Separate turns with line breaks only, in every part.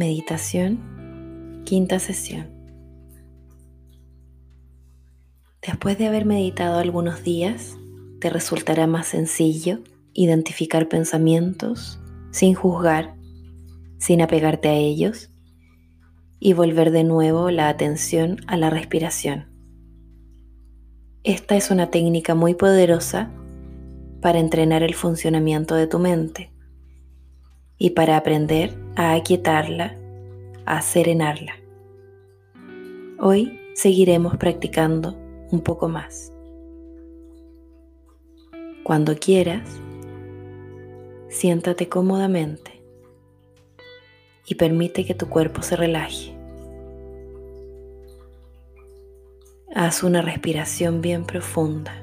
Meditación, quinta sesión. Después de haber meditado algunos días, te resultará más sencillo identificar pensamientos sin juzgar, sin apegarte a ellos y volver de nuevo la atención a la respiración. Esta es una técnica muy poderosa para entrenar el funcionamiento de tu mente y para aprender a aquietarla, a serenarla. Hoy seguiremos practicando un poco más. Cuando quieras, siéntate cómodamente y permite que tu cuerpo se relaje. Haz una respiración bien profunda,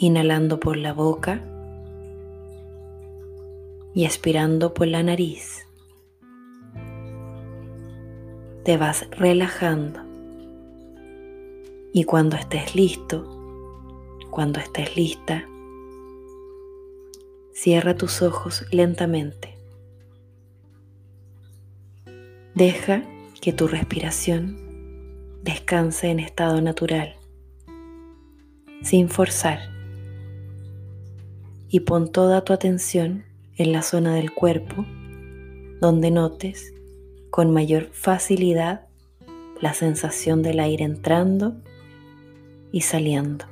inhalando por la boca y expirando por la nariz. Te vas relajando y cuando estés listo, cuando estés lista, cierra tus ojos lentamente. Deja que tu respiración descanse en estado natural, sin forzar, y pon toda tu atención en la zona del cuerpo donde notes con mayor facilidad la sensación del aire entrando y saliendo,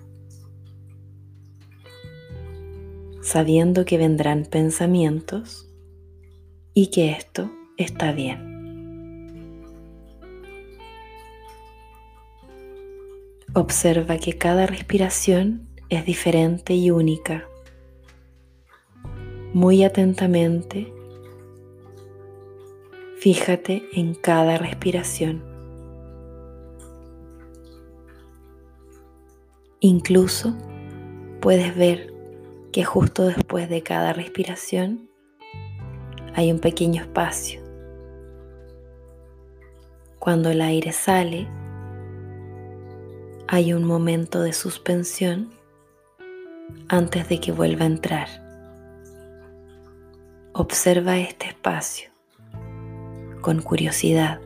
sabiendo que vendrán pensamientos y que esto está bien. Observa que cada respiración es diferente y única muy atentamente. Fíjate en cada respiración. Incluso puedes ver que justo después de cada respiración hay un pequeño espacio. Cuando el aire sale, hay un momento de suspensión antes de que vuelva a entrar. Observa este espacio con curiosidad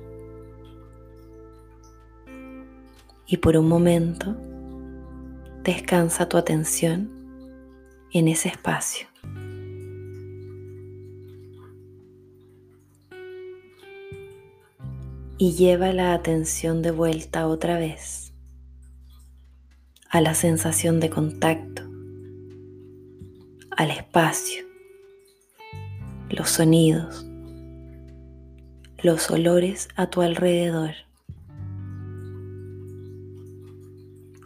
y por un momento descansa tu atención en ese espacio. Y lleva la atención de vuelta otra vez a la sensación de contacto, al espacio los sonidos, los olores a tu alrededor.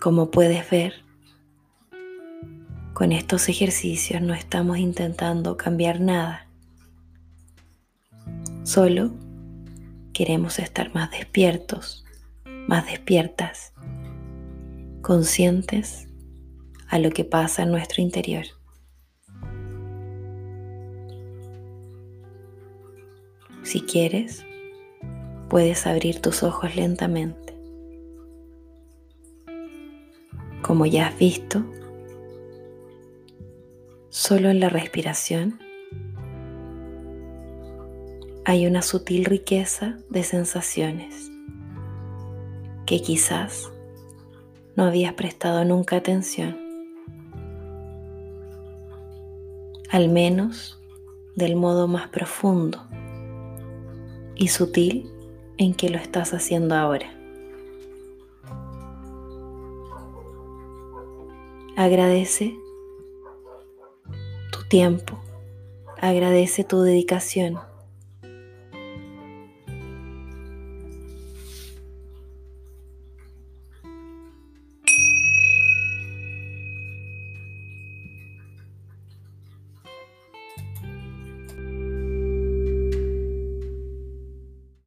Como puedes ver, con estos ejercicios no estamos intentando cambiar nada. Solo queremos estar más despiertos, más despiertas, conscientes a lo que pasa en nuestro interior. Si quieres, puedes abrir tus ojos lentamente. Como ya has visto, solo en la respiración hay una sutil riqueza de sensaciones que quizás no habías prestado nunca atención, al menos del modo más profundo y sutil en que lo estás haciendo ahora. Agradece tu tiempo, agradece tu dedicación